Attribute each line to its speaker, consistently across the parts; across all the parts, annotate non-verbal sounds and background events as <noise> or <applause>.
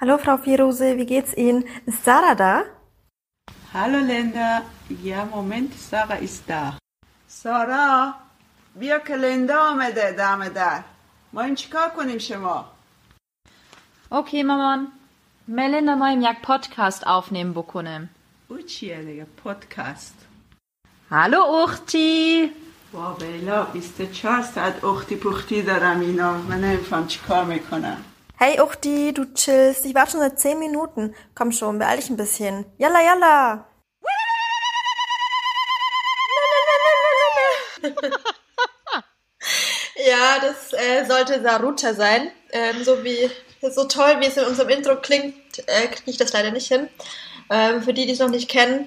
Speaker 1: Hallo Frau Firose, wie geht's Ihnen? Ist Sarah da?
Speaker 2: Hallo Linda. Ja, Moment, Sarah ist da. سارا بیا که لندا آمده دم در ما این چیکار کنیم شما
Speaker 3: Okay, Maman. Melinda mal im Jak Podcast aufnehmen بکنم.
Speaker 2: او چیه دیگه پادکست
Speaker 3: Hallo Uchti.
Speaker 2: با بیلا 24 ساعت اختی پختی دارم اینا من نمیفهم چیکار می‌کنم
Speaker 1: Hey Uchti, du chillst. Ich warte schon seit 10 Minuten. Komm schon, beeil dich ein bisschen. Yalla, yalla. <laughs> ja, das äh, sollte Saruta sein. Ähm, so wie so toll, wie es in unserem Intro klingt, äh, kriege ich das leider nicht hin. Ähm, für die, die es noch nicht kennen,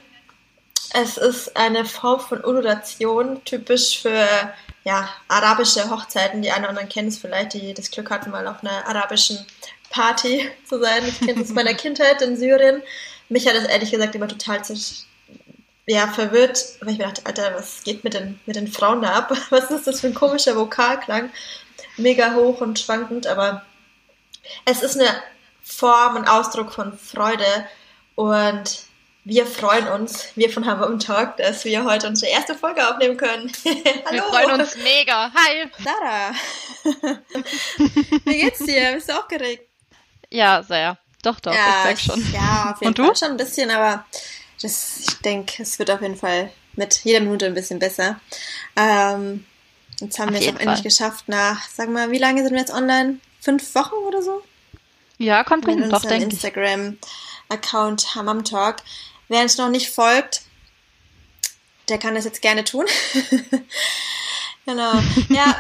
Speaker 1: es ist eine Form von Ululation, typisch für ja, arabische Hochzeiten. Die einen oder anderen kennen es vielleicht, die das Glück hatten, mal auf einer arabischen Party <laughs> zu sein. Ich kenne es aus meiner Kindheit in Syrien. Mich hat das ehrlich gesagt immer total zersch- ja, verwirrt, weil ich mir dachte, Alter, was geht mit den, mit den Frauen da ab? <laughs> Was ist das für ein komischer Vokalklang? Mega hoch und schwankend, aber es ist eine Form und Ausdruck von Freude und wir freuen uns, wir von Hammer Talk, dass wir heute unsere erste Folge aufnehmen können. <laughs> Hallo.
Speaker 4: Wir freuen uns mega. Hi.
Speaker 1: Sarah. Wie geht's dir? Bist du aufgeregt?
Speaker 4: Ja, sehr. Doch, doch, ich sag schon.
Speaker 1: Ja, auf jeden
Speaker 4: Und du?
Speaker 1: Fall schon ein bisschen, aber das, ich denke, es wird auf jeden Fall mit jeder Minute ein bisschen besser. Ähm, jetzt haben
Speaker 4: Auf
Speaker 1: wir es auch endlich geschafft nach, sag mal, wie lange sind wir jetzt online? Fünf Wochen oder so?
Speaker 4: Ja, kommt hin, doch, denke ich.
Speaker 1: Instagram-Account Hammam Talk. Wer uns noch nicht folgt, der kann das jetzt gerne tun. <laughs> genau. Ja,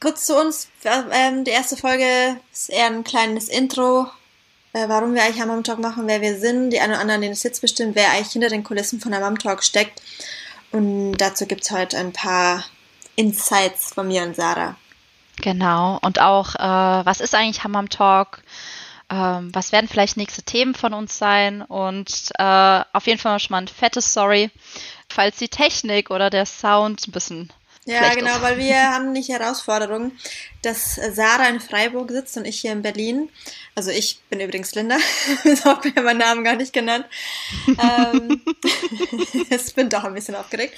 Speaker 1: kurz zu uns. Ähm, die erste Folge ist eher ein kleines Intro, äh, warum wir eigentlich Hammam Talk machen, wer wir sind. Die einen oder anderen, denen es jetzt bestimmt, wer eigentlich hinter den Kulissen von Hammam Talk steckt. Und dazu gibt's heute ein paar Insights von mir und Sarah.
Speaker 4: Genau. Und auch, äh, was ist eigentlich Hammam Talk? Ähm, was werden vielleicht nächste Themen von uns sein? Und äh, auf jeden Fall schon mal ein fettes Sorry, falls die Technik oder der Sound ein bisschen
Speaker 1: Ja, genau, weil wir <laughs> haben nicht die Herausforderung, dass Sarah in Freiburg sitzt und ich hier in Berlin. Also ich bin übrigens Linda, <laughs> das habe ich meinen Namen gar nicht genannt. ähm, <laughs> ich bin doch ein bisschen aufgeregt.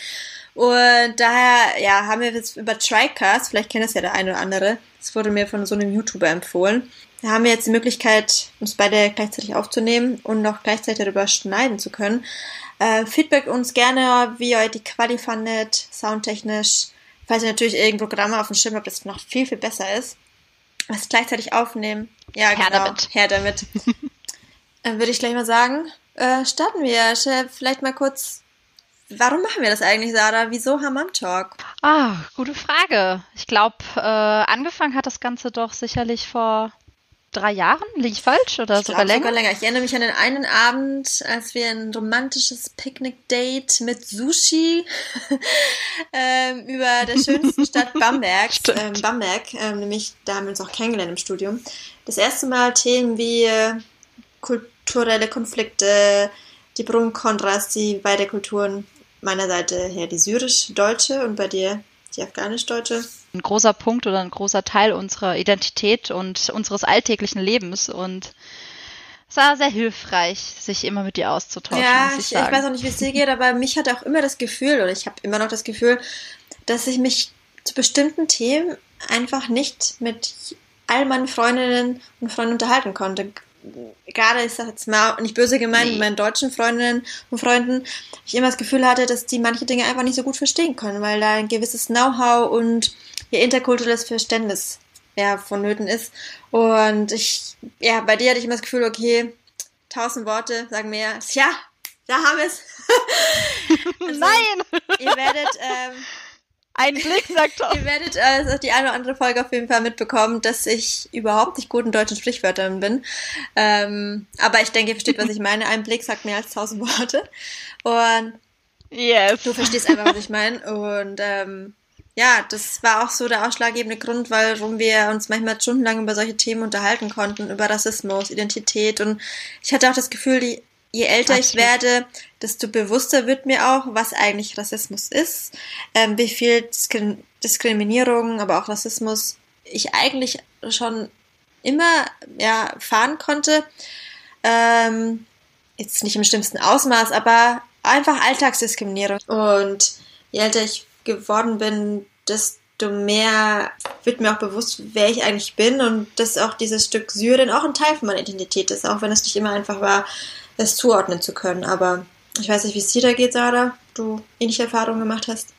Speaker 1: Und daher, ja, haben wir jetzt über Tricast, vielleicht kennt das ja der eine oder andere, das wurde mir von so einem YouTuber empfohlen. Da haben wir jetzt die Möglichkeit, uns beide gleichzeitig aufzunehmen und noch gleichzeitig darüber schneiden zu können. Äh, Feedback uns gerne, wie ihr die Quali fandet, soundtechnisch. Falls ihr natürlich irgendein Programm auf dem Schirm habt, das noch viel, viel besser ist. Was gleichzeitig aufnehmen. Ja,
Speaker 4: Her
Speaker 1: genau.
Speaker 4: damit.
Speaker 1: Her damit. <laughs> Dann würde ich gleich mal sagen, äh, starten wir. Vielleicht mal kurz, warum machen wir das eigentlich, Sarah? Wieso Hammam Talk?
Speaker 4: Ah, gute Frage. Ich glaube, äh, angefangen hat das Ganze doch sicherlich vor drei Jahren. Liege ich falsch oder
Speaker 1: Ich
Speaker 4: sogar länger?
Speaker 1: sogar länger. Ich erinnere mich an den einen Abend, als wir ein romantisches Picknick-Date mit Sushi <laughs> ähm, über der schönsten <laughs> Stadt Bamberg, ähm, Bamberg, ähm, nämlich da haben wir uns auch kennengelernt im Studium. Das erste Mal Themen wie äh, kulturelle Konflikte, die Pro und Kontras, die beide Kulturen meiner Seite her die syrisch-deutsche und bei dir die afghanisch-deutsche.
Speaker 4: Ein großer Punkt oder ein großer Teil unserer Identität und unseres alltäglichen Lebens und es war sehr hilfreich, sich immer mit dir auszutauschen,
Speaker 1: Ja,
Speaker 4: ich
Speaker 1: ich, weiß auch nicht, wie es dir geht, aber mich hat auch immer das Gefühl, oder ich habe immer noch das Gefühl, dass ich mich zu bestimmten Themen einfach nicht mit all meinen Freundinnen und Freunden unterhalten konnte. Gerade, ich sag jetzt mal, nicht böse gemeint,
Speaker 4: Nee.
Speaker 1: mit meinen deutschen Freundinnen und Freunden, ich immer das Gefühl hatte, dass die manche Dinge einfach nicht so gut verstehen können, weil da ein gewisses Know-how und ihr interkulturelles Verständnis ja, vonnöten ist. Und ich, ja, bei dir hatte ich immer das Gefühl, okay, tausend Worte sagen mehr. Ja, da haben wir es. <laughs> Also,
Speaker 4: Nein!
Speaker 1: Ihr werdet, ähm,
Speaker 4: Ein Blick sagt doch. <laughs>
Speaker 1: ihr werdet äh, die eine oder andere Folge auf jeden Fall mitbekommen, dass ich überhaupt nicht gut in deutschen Sprichwörtern bin. Ähm, aber ich denke, ihr versteht, was ich <laughs> meine. Ein Blick sagt mehr als tausend Worte. Und
Speaker 4: Yes.
Speaker 1: du verstehst einfach, was ich meine. Und ähm, ja, das war auch so der ausschlaggebende Grund, warum wir uns manchmal stundenlang über solche Themen unterhalten konnten, über Rassismus, Identität. Und ich hatte auch das Gefühl, die, je älter ich werde, desto bewusster wird mir auch, was eigentlich Rassismus ist, ähm, wie viel Diskrim Diskriminierung, aber auch Rassismus ich eigentlich schon immer ja, fahren konnte. Ähm, jetzt nicht im schlimmsten Ausmaß, aber einfach Alltagsdiskriminierung. Und je älter ich geworden bin, desto mehr wird mir auch bewusst, wer ich eigentlich bin und dass auch dieses Stück Syrien auch ein Teil von meiner Identität ist, auch wenn es nicht immer einfach war, es zuordnen zu können. Aber ich weiß nicht, wie es dir da geht, Sarah, du ähnliche Erfahrungen gemacht hast.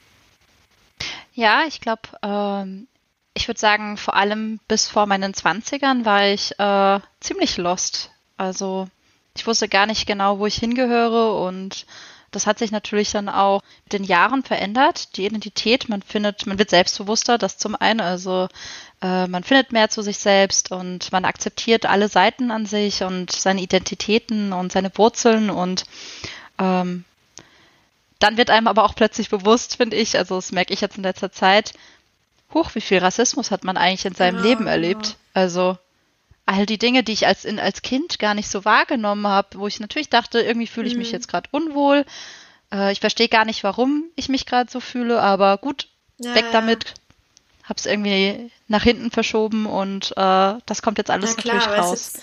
Speaker 4: Ja, ich glaube, ähm, ich würde sagen, vor allem bis vor meinen Zwanzigern war ich äh, ziemlich lost. Also ich wusste gar nicht genau, wo ich hingehöre und das hat sich natürlich dann auch mit den Jahren verändert. Die Identität, man findet, man wird selbstbewusster, das zum einen, also äh, man findet mehr zu sich selbst und man akzeptiert alle Seiten an sich und seine Identitäten und seine Wurzeln und ähm, dann wird einem aber auch plötzlich bewusst, finde ich, also das merke ich jetzt in letzter Zeit, hoch, wie viel Rassismus hat man eigentlich in seinem ja, Leben erlebt. Also all die Dinge, die ich als, in, als Kind gar nicht so wahrgenommen habe, wo ich natürlich dachte, irgendwie fühle ich mhm. mich jetzt gerade unwohl. Äh, ich verstehe gar nicht, warum ich mich gerade so fühle, aber gut, ja, weg damit. Hab's irgendwie nach hinten verschoben und äh, das kommt jetzt alles klar, natürlich raus.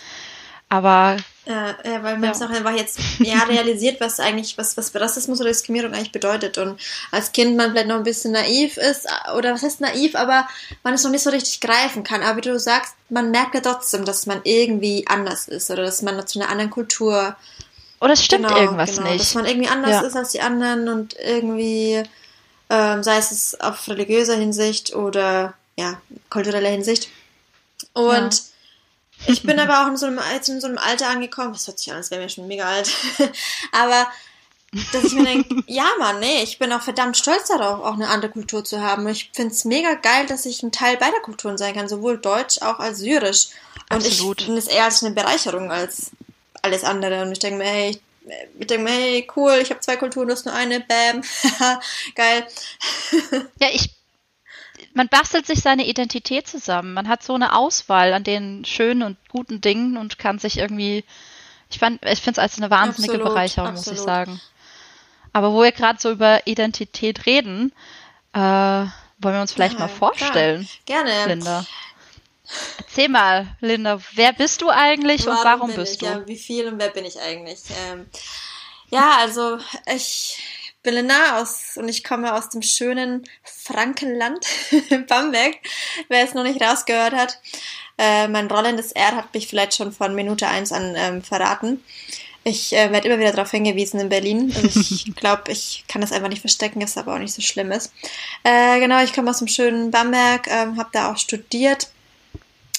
Speaker 4: Aber
Speaker 1: ja, ja weil man es ja. noch einfach jetzt ja, realisiert, was eigentlich, was, was Rassismus oder Diskriminierung eigentlich bedeutet. Und als Kind man vielleicht noch ein bisschen naiv ist, oder was heißt naiv, aber man es noch nicht so richtig greifen kann. Aber wie du sagst, man merkt ja trotzdem, dass man irgendwie anders ist oder dass man zu einer anderen Kultur.
Speaker 4: Oder es stimmt genau, irgendwas genau, nicht.
Speaker 1: Dass man irgendwie anders ja. ist als die anderen und irgendwie, ähm, sei es auf religiöser Hinsicht oder ja, kultureller Hinsicht. Und ich bin aber auch in so, einem, jetzt in so einem Alter angekommen, das hört sich an, als wäre mir schon mega alt, <laughs> aber dass ich mir denke, <laughs> ja Mann, nee, ich bin auch verdammt stolz darauf, auch eine andere Kultur zu haben. Ich finde es mega geil, dass ich ein Teil beider Kulturen sein kann, sowohl Deutsch auch als Syrisch. Und Absolut. ich finde es eher als eine Bereicherung als alles andere. Und ich denke mir, hey, ich denke mir, hey, cool, ich habe zwei Kulturen, du hast nur eine, bam, <laughs> geil.
Speaker 4: ja, ich man bastelt sich seine Identität zusammen. Man hat so eine Auswahl an den schönen und guten Dingen und kann sich irgendwie, ich, ich finde es als eine wahnsinnige absolut, Bereicherung, absolut. muss ich sagen. Aber wo wir gerade so über Identität reden, äh, wollen wir uns vielleicht ja, mal vorstellen.
Speaker 1: Klar. Gerne.
Speaker 4: Linda. Erzähl mal, Linda, wer bist du eigentlich warum und warum bist
Speaker 1: ich?
Speaker 4: du?
Speaker 1: Ja, wie viel und wer bin ich eigentlich? Ähm, ja, also ich Belinda aus und ich komme aus dem schönen Frankenland <laughs> Bamberg, wer es noch nicht rausgehört hat. Äh, mein rollendes R hat mich vielleicht schon von Minute 1 an ähm, verraten. Ich äh, werde immer wieder darauf hingewiesen in Berlin. Also ich <laughs> glaube, ich kann das einfach nicht verstecken, was aber auch nicht so schlimm ist. Äh, genau, ich komme aus dem schönen Bamberg, ähm, habe da auch studiert.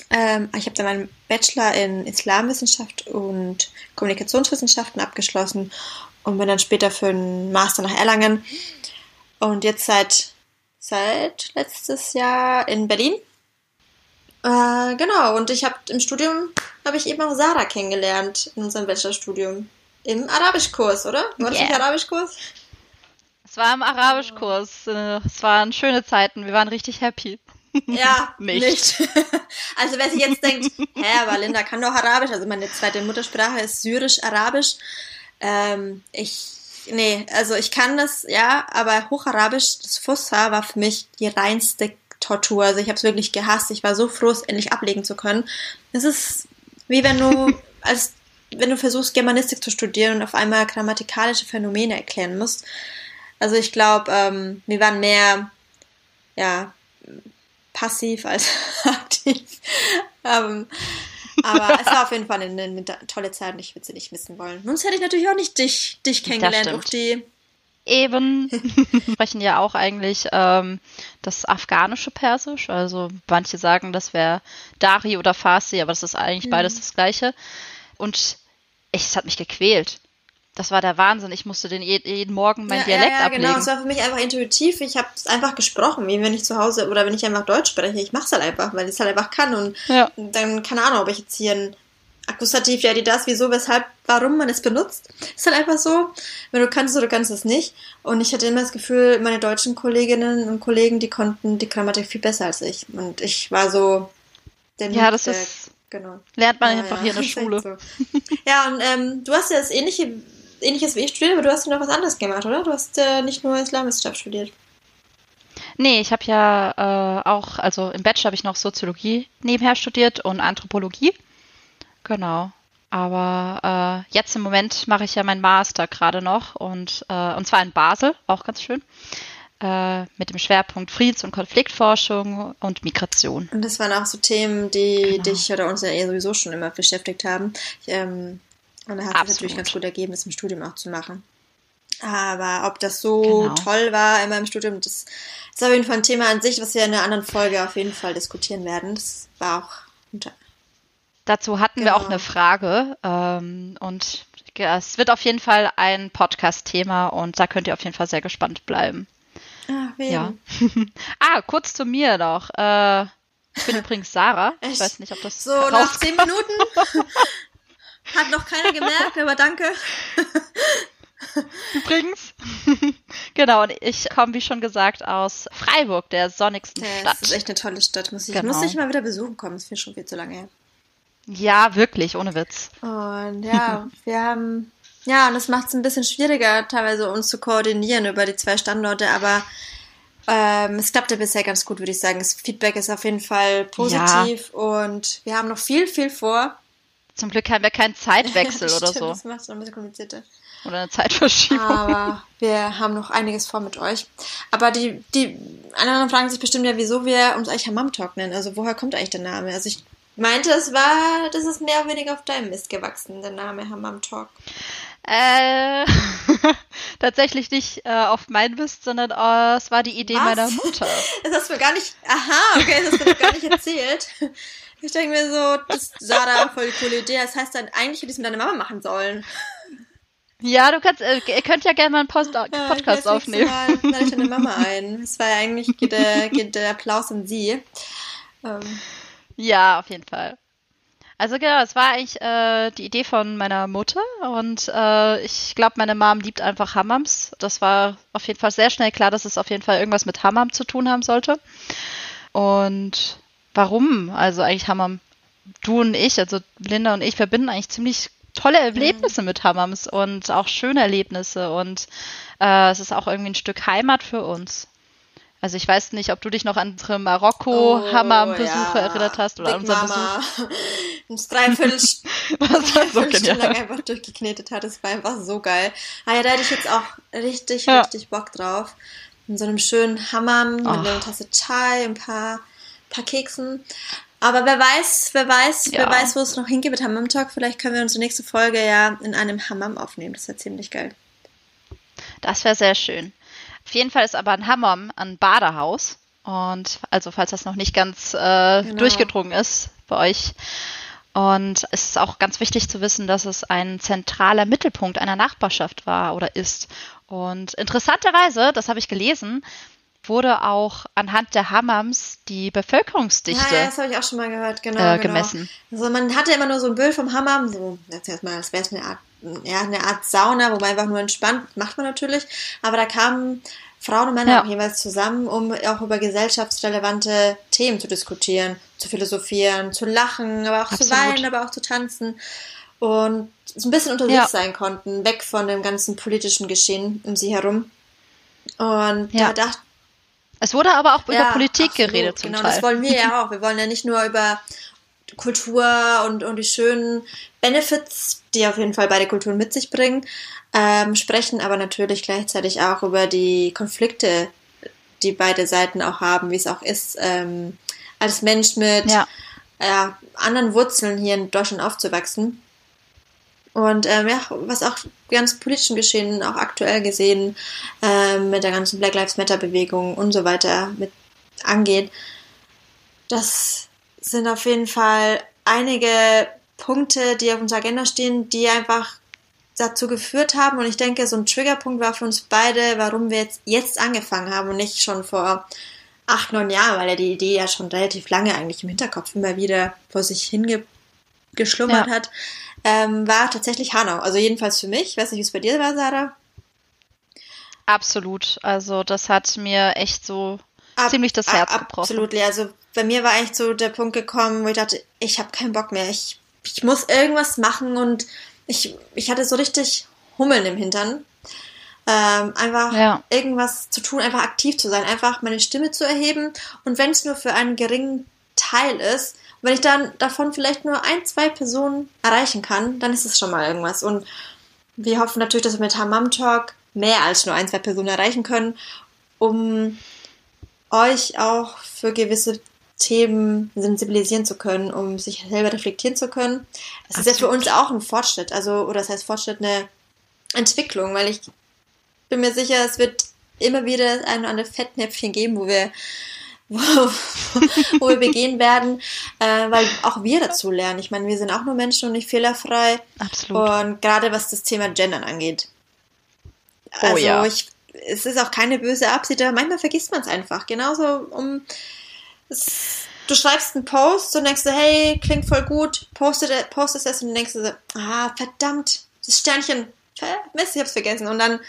Speaker 1: Ähm, ich habe da meinen Bachelor in Islamwissenschaft und Kommunikationswissenschaften abgeschlossen und bin dann später für einen Master nach Erlangen und jetzt seit seit letztes Jahr in Berlin. Äh, genau, und ich habe im Studium habe ich eben auch Sarah kennengelernt in unserem Bachelorstudium im Arabischkurs, oder? War das yeah. nicht Arabischkurs?
Speaker 4: Es war im Arabischkurs. Äh, es waren schöne Zeiten. Wir waren richtig happy.
Speaker 1: Ja, <laughs> nicht. nicht. <laughs> Also wer sich jetzt denkt, hä, aber Linda kann doch Arabisch, also meine zweite Muttersprache ist Syrisch-Arabisch. Ähm, ich, nee, also ich kann das, ja, aber Hocharabisch, das Fussa war für mich die reinste Tortur. Also ich habe es wirklich gehasst. Ich war so froh, es endlich ablegen zu können. Es ist wie wenn du <laughs> als wenn du versuchst, Germanistik zu studieren und auf einmal grammatikalische Phänomene erklären musst. Also ich glaube, ähm, wir waren mehr ja passiv als <laughs> aktiv. ähm, aber es war auf jeden Fall eine, eine tolle Zeit und ich würde sie nicht missen wollen. Sonst hätte ich natürlich auch nicht dich, dich kennengelernt, auch die.
Speaker 4: Eben. <laughs> Wir sprechen ja auch eigentlich ähm, das afghanische Persisch. Also manche sagen, das wäre Dari oder Farsi, aber das ist eigentlich mhm. beides das gleiche. Und ich, es hat mich gequält das war der Wahnsinn. Ich musste den jeden Morgen mein ja, Dialekt ja, ja, ablegen. Genau,
Speaker 1: es war für mich einfach intuitiv. Ich habe es einfach gesprochen, wie wenn ich zu Hause oder wenn ich einfach Deutsch spreche. Ich mache es halt einfach, weil ich es halt einfach kann. Und ja. dann, keine Ahnung, ob ich jetzt hier ein Akkusativ, ja, die das, wieso, weshalb, warum man es benutzt. Ist halt einfach so. Wenn du kannst oder kannst es nicht. Und ich hatte immer das Gefühl, meine deutschen Kolleginnen und Kollegen, die konnten die Grammatik viel besser als ich. Und ich war so
Speaker 4: der Ja, das ist. Genau. Lernt man ja, einfach hier in der <laughs> Schule.
Speaker 1: So. Ja, und ähm, du hast ja das ähnliche ähnliches wie ich studiert, aber du hast ja noch was anderes gemacht, oder? Du hast äh, nicht nur Islamwissenschaft studiert.
Speaker 4: Nee, ich habe ja äh, auch, also im Bachelor habe ich noch Soziologie nebenher studiert und Anthropologie. Genau. Aber äh, jetzt im Moment mache ich ja meinen Master gerade noch und, äh, und zwar in Basel, auch ganz schön, äh, mit dem Schwerpunkt Friedens- und Konfliktforschung und Migration.
Speaker 1: Und das waren auch so Themen, die genau. dich oder uns ja eh sowieso schon immer beschäftigt haben. Ich, ähm, und da hat es natürlich ganz gut ergeben, das im Studium auch zu machen. Aber ob das so genau. toll war in meinem Studium, das ist auf jeden Fall ein Thema an sich, was wir in einer anderen Folge auf jeden Fall diskutieren werden. Das war auch.
Speaker 4: Dazu hatten genau. wir auch genau. eine Frage ähm, und es wird auf jeden Fall ein Podcast-Thema und da könnt ihr auf jeden Fall sehr gespannt bleiben.
Speaker 1: Ah, wen? Ja. <laughs>
Speaker 4: ah, kurz zu mir noch. Äh, ich bin <laughs> übrigens Sarah. Ich weiß nicht, ob das.
Speaker 1: So, nach zehn Minuten. <laughs> Hat noch keiner gemerkt, aber danke. <laughs>
Speaker 4: Übrigens. <laughs> genau, und ich komme, wie schon gesagt, aus Freiburg, der sonnigsten
Speaker 1: ja,
Speaker 4: Stadt.
Speaker 1: Das ist echt eine tolle Stadt. Muss ich, genau. muss ich mal wieder besuchen kommen. Das finde ich schon viel zu lange her.
Speaker 4: Ja, wirklich, ohne Witz.
Speaker 1: Und ja, <laughs> wir haben. Ja, und das macht es ein bisschen schwieriger, teilweise uns zu koordinieren über die zwei Standorte, aber ähm, es klappte bisher ganz gut, würde ich sagen. Das Feedback ist auf jeden Fall positiv ja. und wir haben noch viel, viel vor.
Speaker 4: Zum Glück haben wir keinen Zeitwechsel <laughs> oder
Speaker 1: Stimmt,
Speaker 4: so.
Speaker 1: Das macht es noch ein bisschen komplizierter.
Speaker 4: Oder eine Zeitverschiebung.
Speaker 1: Aber <laughs> wir haben noch einiges vor mit euch. Aber die, die anderen fragen sich bestimmt ja, wieso wir uns eigentlich Hammam Talk nennen. Also woher kommt eigentlich der Name? Also ich meinte, es war, das ist mehr oder weniger auf deinem Mist gewachsen, der Name Hammam Talk.
Speaker 4: Äh, <laughs> tatsächlich nicht äh, auf mein Mist, sondern äh, es war die Idee Was? meiner Mutter.
Speaker 1: Das hast du mir gar nicht, aha, okay, das hast du mir gar nicht erzählt. Ich denke mir so, das sah da voll die coole Idee. Das heißt dann, eigentlich hätte ich es mit deiner Mama machen sollen.
Speaker 4: Ja, du kannst, äh, ihr könnt ja gerne mal einen Post ja, Podcast aufnehmen.
Speaker 1: Mal lade ich deine Mama ein. Das war ja eigentlich, geht der, geht der Applaus an sie.
Speaker 4: Ähm. Ja, auf jeden Fall. Also genau, es war eigentlich äh, die Idee von meiner Mutter und äh, ich glaube, meine Mom liebt einfach Hammams. Das war auf jeden Fall sehr schnell klar, dass es auf jeden Fall irgendwas mit Hammam zu tun haben sollte. Und warum? Also eigentlich Hammam, du und ich, also Linda und ich verbinden eigentlich ziemlich tolle Erlebnisse mhm. mit Hammams und auch schöne Erlebnisse und äh, es ist auch irgendwie ein Stück Heimat für uns. Also ich weiß nicht, ob du dich noch an unsere Marokko-Hammam-Besuche oh, ja. erinnert hast oder
Speaker 1: Big
Speaker 4: an unseren
Speaker 1: Mama. Besuch. <laughs> Ein Dreiviertel, <laughs> Dreiviertel so lang einfach durchgeknetet hat. Das war einfach so geil. Ah ja, da hätte ich jetzt auch richtig, ja. richtig Bock drauf. In so einem schönen Hammam mit einer Tasse Chai, ein paar, paar Keksen. Aber wer weiß, wer weiß, ja. wer weiß, wo es noch hingeht mit Hammam Talk. Vielleicht können wir unsere nächste Folge ja in einem Hammam aufnehmen. Das wäre ziemlich geil.
Speaker 4: Das wäre sehr schön. Auf jeden Fall ist aber ein Hammam ein Badehaus. Und also, falls das noch nicht ganz äh, genau. durchgedrungen ist bei euch. Und es ist auch ganz wichtig zu wissen, dass es ein zentraler Mittelpunkt einer Nachbarschaft war oder ist. Und interessanterweise, das habe ich gelesen, wurde auch anhand der Hammams die Bevölkerungsdichte
Speaker 1: ja, das habe ich auch schon mal gehört, genau, äh,
Speaker 4: genau. gemessen.
Speaker 1: Also man hatte immer nur so ein Bild vom Hammam, so das wäre es eine Art, ja, eine Art Sauna, wo man einfach nur entspannt, macht man natürlich, aber da kamen Frauen und Männer ja. auch jeweils zusammen, um auch über gesellschaftsrelevante Themen zu diskutieren, zu philosophieren, zu lachen, aber auch Absolut. zu weinen, aber auch zu tanzen und so ein bisschen unter sich ja. sein konnten, weg von dem ganzen politischen Geschehen um sie herum. Und ja. da dachte
Speaker 4: es wurde aber auch über ja, Politik absolut, geredet zum
Speaker 1: genau,
Speaker 4: Teil.
Speaker 1: Genau, das wollen wir ja <laughs> auch. Wir wollen ja nicht nur über Kultur und, und die schönen Benefits, die auf jeden Fall beide Kulturen mit sich bringen, ähm, sprechen, aber natürlich gleichzeitig auch über die Konflikte, die beide Seiten auch haben, wie es auch ist, ähm, als Mensch mit ja. äh, anderen Wurzeln hier in Deutschland aufzuwachsen. Und ähm, ja, was auch ganz politischen Geschehen auch aktuell gesehen ähm, mit der ganzen Black Lives Matter Bewegung und so weiter mit angeht, das sind auf jeden Fall einige Punkte, die auf unserer Agenda stehen, die einfach dazu geführt haben. Und ich denke, so ein Triggerpunkt war für uns beide, warum wir jetzt, jetzt angefangen haben und nicht schon vor acht, neun Jahren, weil ja die Idee ja schon relativ lange eigentlich im Hinterkopf immer wieder vor sich hingeschlummert ja. hat ähm, war tatsächlich Hanau. Also jedenfalls für mich. Ich weiß nicht, wie es bei dir war, Sarah.
Speaker 4: Absolut. Also das hat mir echt so ab, ziemlich das Herz ab, gebrochen.
Speaker 1: Absolut. Also bei mir war eigentlich so der Punkt gekommen, wo ich dachte, ich habe keinen Bock mehr. Ich, ich muss irgendwas machen und ich, ich hatte so richtig Hummeln im Hintern. ähm, einfach
Speaker 4: Ja.
Speaker 1: irgendwas zu tun, einfach aktiv zu sein, einfach meine Stimme zu erheben und wenn es nur für einen geringen Teil ist, wenn ich dann davon vielleicht nur ein, zwei Personen erreichen kann, dann ist es schon mal irgendwas und wir hoffen natürlich, dass wir mit Hammam Talk mehr als nur ein, zwei Personen erreichen können, um euch auch für gewisse Themen sensibilisieren zu können, um sich selber reflektieren zu können. Es ist ja für uns auch ein Fortschritt, also, oder das heißt Fortschritt, eine Entwicklung, weil ich bin mir sicher, es wird immer wieder ein oder andere Fettnäpfchen geben, wo wir, wo, <laughs> wo wir begehen werden, äh, weil auch wir dazu lernen. Ich meine, wir sind auch nur Menschen und nicht fehlerfrei.
Speaker 4: Absolut.
Speaker 1: Und gerade was das Thema Gendern angeht.
Speaker 4: Oh
Speaker 1: Also
Speaker 4: ja.
Speaker 1: ich, es ist auch keine böse Absicht, aber manchmal vergisst man es einfach. Genauso um es, du schreibst einen Post und denkst du, hey, klingt voll gut, postet, postest es und denkst du so, ah, verdammt, das Sternchen, Mist, ich hab's vergessen. Und dann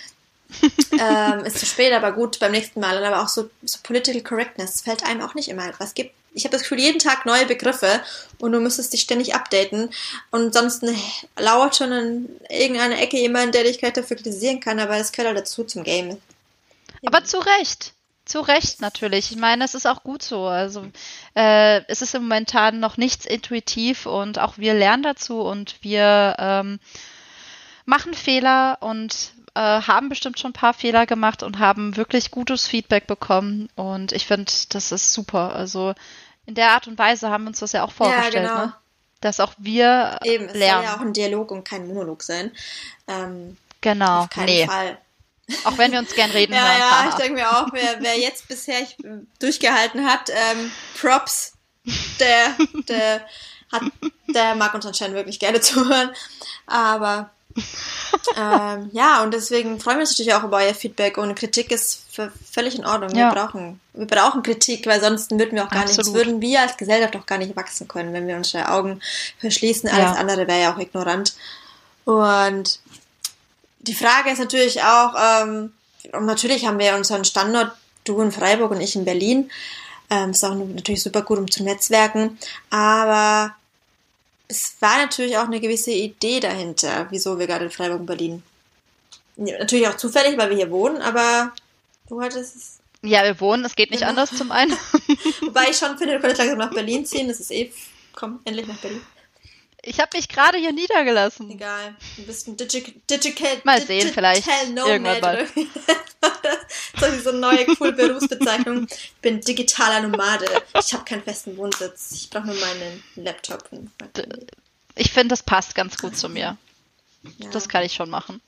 Speaker 1: <laughs> ähm, ist zu spät, aber gut, beim nächsten Mal. Und aber auch so, so Political Correctness fällt einem auch nicht immer etwas. Gibt, ich habe das Gefühl, jeden Tag neue Begriffe und du müsstest dich ständig updaten. Und sonst lauert schon in irgendeiner Ecke jemand, der dich gleich dafür kritisieren kann, aber das gehört halt dazu zum Game.
Speaker 4: Aber zu Recht. Zu Recht natürlich. Ich meine, es ist auch gut so. Also äh, es ist im momentan noch nichts intuitiv und auch wir lernen dazu und wir ähm, machen Fehler und äh, haben bestimmt schon ein paar Fehler gemacht und haben wirklich gutes Feedback bekommen. Und ich finde, das ist super. Also in der Art und Weise haben wir uns das ja auch vorgestellt,
Speaker 1: genau.
Speaker 4: ne? Dass auch wir
Speaker 1: Eben, es
Speaker 4: lernen.
Speaker 1: soll ja auch ein Dialog und kein Monolog sein. Ähm,
Speaker 4: genau.
Speaker 1: auf keinen
Speaker 4: Nee.
Speaker 1: Fall.
Speaker 4: Auch wenn wir uns gern reden <laughs>
Speaker 1: Ja,
Speaker 4: hören.
Speaker 1: ja, ich denke mir auch, wer, wer jetzt bisher ich, durchgehalten hat, ähm, Props, der, der hat, der mag uns anscheinend wirklich gerne <laughs> zuhören. Aber <laughs> ähm, ja, und deswegen freuen wir uns natürlich auch über euer Feedback und Kritik ist völlig in Ordnung.
Speaker 4: Ja.
Speaker 1: Wir brauchen, wir brauchen Kritik, weil sonst würden wir auch gar nichts, würden wir als Gesellschaft auch gar nicht wachsen können, wenn wir unsere Augen verschließen. Alles
Speaker 4: Ja.
Speaker 1: andere wäre ja auch ignorant. Und die Frage ist natürlich auch, ähm, und natürlich haben wir unseren Standort, du in Freiburg und ich in Berlin. Ähm, ist auch natürlich super gut, um zu netzwerken. Aber es war natürlich auch eine gewisse Idee dahinter, wieso wir gerade in Freiburg und Berlin. Natürlich auch zufällig, weil wir hier wohnen, aber du hattest es.
Speaker 4: Ja, wir wohnen, es geht nicht
Speaker 1: Genau.
Speaker 4: anders zum einen. <laughs>
Speaker 1: Wobei ich schon finde, du könntest langsam nach Berlin ziehen. Das ist eh. Komm, endlich nach Berlin.
Speaker 4: Ich habe mich gerade hier niedergelassen.
Speaker 1: Egal. Du bist ein Digi Digital.
Speaker 4: Mal sehen, vielleicht
Speaker 1: Nomad
Speaker 4: irgendwann mal. <laughs>
Speaker 1: so eine neue, coole Berufsbezeichnung. Ich bin digitaler Nomade. Ich habe keinen festen Wohnsitz. Ich brauche nur meinen Laptop.
Speaker 4: Ich finde, das passt ganz gut zu mir.
Speaker 1: ja.
Speaker 4: Das kann ich schon machen.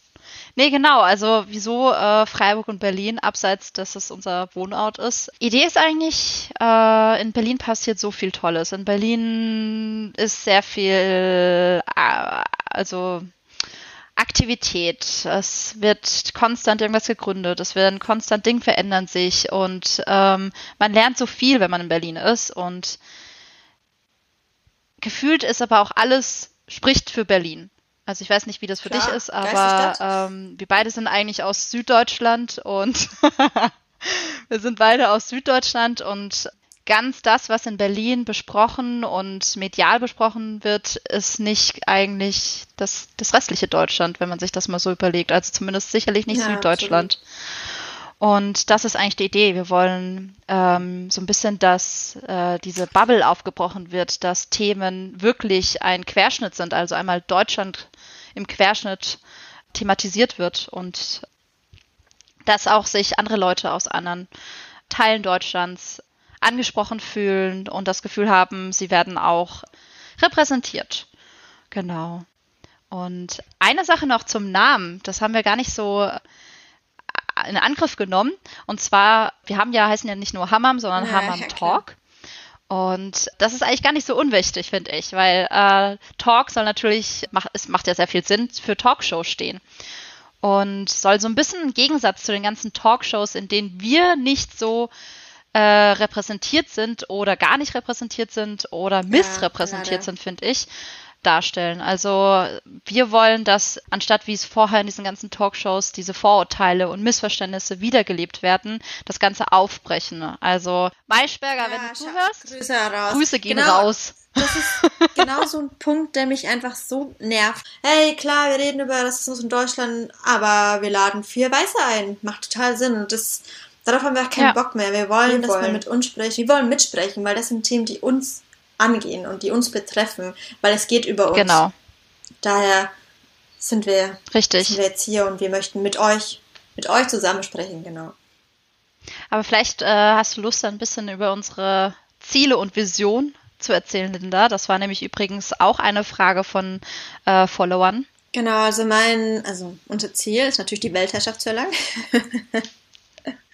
Speaker 4: Nee, genau. Also, wieso äh, Freiburg und Berlin, abseits, dass es unser Wohnort ist. Idee ist eigentlich, äh, in Berlin passiert so viel Tolles. In Berlin ist sehr viel, äh, also Aktivität. Es wird konstant irgendwas gegründet. Es werden konstant Dinge verändern sich und ähm, man lernt so viel, wenn man in Berlin ist und gefühlt ist aber auch alles spricht für Berlin. Also ich weiß nicht, wie das für
Speaker 1: Klar,
Speaker 4: dich ist, aber ähm, wir beide sind eigentlich aus Süddeutschland und <laughs> wir sind beide aus Süddeutschland und ganz das, was in Berlin besprochen und medial besprochen wird, ist nicht eigentlich das, das restliche Deutschland, wenn man sich das mal so überlegt. Also zumindest sicherlich nicht
Speaker 1: Ja,
Speaker 4: Süddeutschland. Und das ist eigentlich die Idee. Wir wollen ähm, so ein bisschen, dass äh, diese Bubble aufgebrochen wird, dass Themen wirklich ein Querschnitt sind, also einmal Deutschland im Querschnitt thematisiert wird und dass auch sich andere Leute aus anderen Teilen Deutschlands angesprochen fühlen und das Gefühl haben, sie werden auch repräsentiert. Genau. Und eine Sache noch zum Namen, das haben wir gar nicht so in Angriff genommen. Und zwar, wir haben ja, heißen ja nicht nur Hammam, sondern
Speaker 1: Ja,
Speaker 4: Hammam
Speaker 1: ja.
Speaker 4: Talk. Und das ist eigentlich gar nicht so unwichtig, finde ich, weil äh, Talk soll natürlich, mach, es macht ja sehr viel Sinn, für Talkshow stehen. Und soll so ein bisschen ein Gegensatz zu den ganzen Talkshows, in denen wir nicht so äh, repräsentiert sind oder gar nicht repräsentiert sind oder missrepräsentiert
Speaker 1: leider.
Speaker 4: sind, finde ich, darstellen. Also wir wollen, dass anstatt wie es vorher in diesen ganzen Talkshows diese Vorurteile und Missverständnisse wiedergelebt werden, das Ganze aufbrechen. Also Maischberger, wenn du zuhörst,
Speaker 1: Grüße raus.
Speaker 4: Grüße gehen
Speaker 1: Genau,
Speaker 4: raus.
Speaker 1: Das ist, <laughs> genau so ein Punkt, der mich einfach so nervt. Hey, klar, wir reden über Rassismus in Deutschland, aber wir laden vier Weiße ein. Macht total Sinn. Und das, darauf haben wir auch keinen
Speaker 3: Ja.
Speaker 1: Bock mehr. Wir wollen,
Speaker 2: Wir
Speaker 1: dass man
Speaker 2: wollen.
Speaker 1: mit uns spricht. Wir wollen mitsprechen, weil das sind Themen, die uns angehen und die uns betreffen, weil es geht über uns.
Speaker 4: Genau,
Speaker 1: Daher sind wir,
Speaker 4: richtig.
Speaker 1: sind wir jetzt hier und wir möchten mit euch, mit euch zusammen sprechen, genau.
Speaker 4: Aber vielleicht äh, hast du Lust, ein bisschen über unsere Ziele und Vision zu erzählen, Linda. Das war nämlich übrigens auch eine Frage von äh, Followern.
Speaker 1: Genau, also mein, also unser Ziel ist natürlich die Weltherrschaft zu erlangen. <laughs>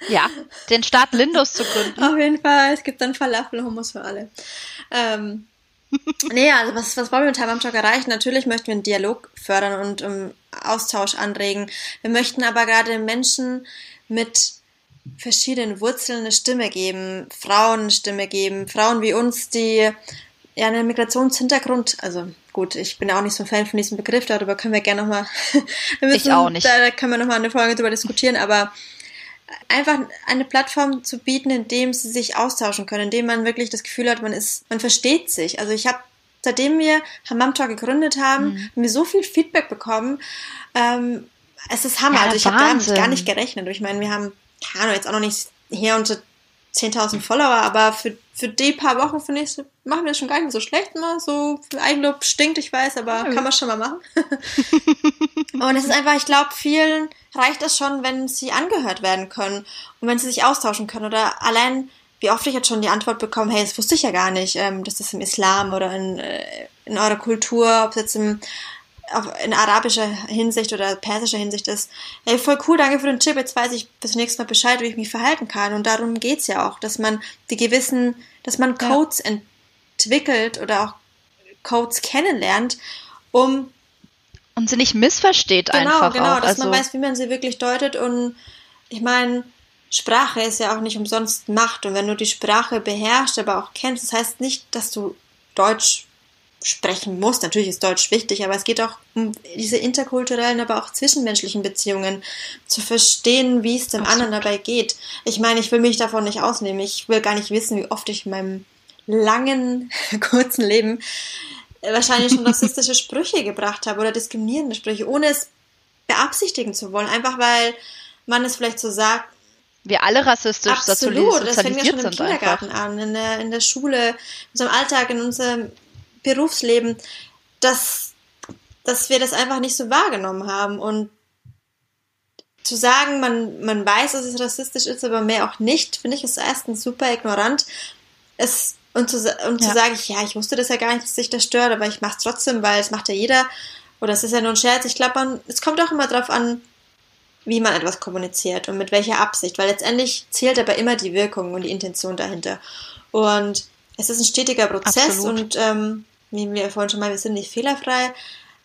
Speaker 4: Ja, den Staat Lindus zu gründen.
Speaker 1: Auf jeden Fall, es gibt dann Falafel, Hummus für alle. Ähm, nee, also was, was wollen wir mit am Talk erreichen? Natürlich möchten wir einen Dialog fördern und um, Austausch anregen. Wir möchten aber gerade Menschen mit verschiedenen Wurzeln eine Stimme geben, Frauen eine Stimme geben, Frauen wie uns, die ja einen Migrationshintergrund, also gut, ich bin auch nicht so ein Fan von diesem Begriff, darüber können wir gerne nochmal, <laughs>
Speaker 4: Ich auch nicht.
Speaker 1: Da, da können wir nochmal eine Folge drüber diskutieren, aber einfach eine Plattform zu bieten, in dem sie sich austauschen können, in dem man wirklich das Gefühl hat, man ist, man versteht sich. Also ich habe, seitdem wir Hammam Talk gegründet haben,
Speaker 4: Mhm.
Speaker 1: haben wir so viel Feedback bekommen. Ähm, es ist Hammer.
Speaker 4: Ja,
Speaker 1: also ich habe
Speaker 4: Wahnsinn.
Speaker 1: gar nicht gerechnet. Ich meine, wir haben, keine Ahnung, jetzt auch noch nicht hier unter 10.000 Follower, aber für, für die paar Wochen finde ich, machen wir das schon gar nicht so schlecht. Ne? So Eigenlob stinkt, ich weiß, aber kann man schon mal machen. <laughs> Und es ist einfach, ich glaube, vielen reicht es schon, wenn sie angehört werden können und wenn sie sich austauschen können. Oder allein, wie oft ich jetzt schon die Antwort bekomme, hey, das wusste ich ja gar nicht, ähm, dass das im Islam oder in, äh, in eurer Kultur, ob es jetzt im, in arabischer Hinsicht oder persischer Hinsicht ist. Hey, voll cool, danke für den Tipp. Jetzt weiß ich bis zum nächsten Mal Bescheid, wie ich mich verhalten kann. Und darum geht's ja auch, dass man die gewissen, dass man Codes entwickelt oder auch Codes kennenlernt, um
Speaker 4: Und sie nicht missversteht
Speaker 1: Genau,
Speaker 4: einfach
Speaker 1: genau,
Speaker 4: auch.
Speaker 1: dass
Speaker 4: also,
Speaker 1: man weiß, wie man sie wirklich deutet. Und ich meine, Sprache ist ja auch nicht umsonst Macht. Und wenn du die Sprache beherrschst, aber auch kennst, das heißt nicht, dass du Deutsch sprechen musst. Natürlich ist Deutsch wichtig, aber es geht auch um diese interkulturellen, aber auch zwischenmenschlichen Beziehungen zu verstehen, wie es dem
Speaker 4: Absolut.
Speaker 1: anderen dabei geht. Ich meine, ich will mich davon nicht ausnehmen. Ich will gar nicht wissen, wie oft ich in meinem langen, <laughs> kurzen Leben äh, wahrscheinlich schon rassistische Sprüche gebracht habe oder diskriminierende Sprüche, ohne es beabsichtigen zu wollen. Einfach weil man es vielleicht so sagt,
Speaker 4: wir alle rassistisch
Speaker 1: Absolut, das fängt ja schon im
Speaker 4: sind einfach.
Speaker 1: Kindergarten an, in der, in der Schule, in unserem Alltag, in unserem Berufsleben, dass, dass wir das einfach nicht so wahrgenommen haben. Und zu sagen, man, man weiß, dass es rassistisch ist, aber mehr auch nicht, finde ich, ist erstens super ignorant. Es, und zu, und
Speaker 4: Ja.
Speaker 1: zu sagen, ja, ich wusste das ja gar nicht, dass sich das stört, aber ich mache es trotzdem, weil es macht ja jeder. Oder es ist ja nur ein Scherz. Ich glaube, es kommt auch immer drauf an, wie man etwas kommuniziert und mit welcher Absicht, weil letztendlich zählt aber immer die Wirkung und die Intention dahinter. Und es ist ein stetiger Prozess
Speaker 4: Absolut.
Speaker 1: und ähm, wie wir vorhin schon mal, wir sind nicht fehlerfrei,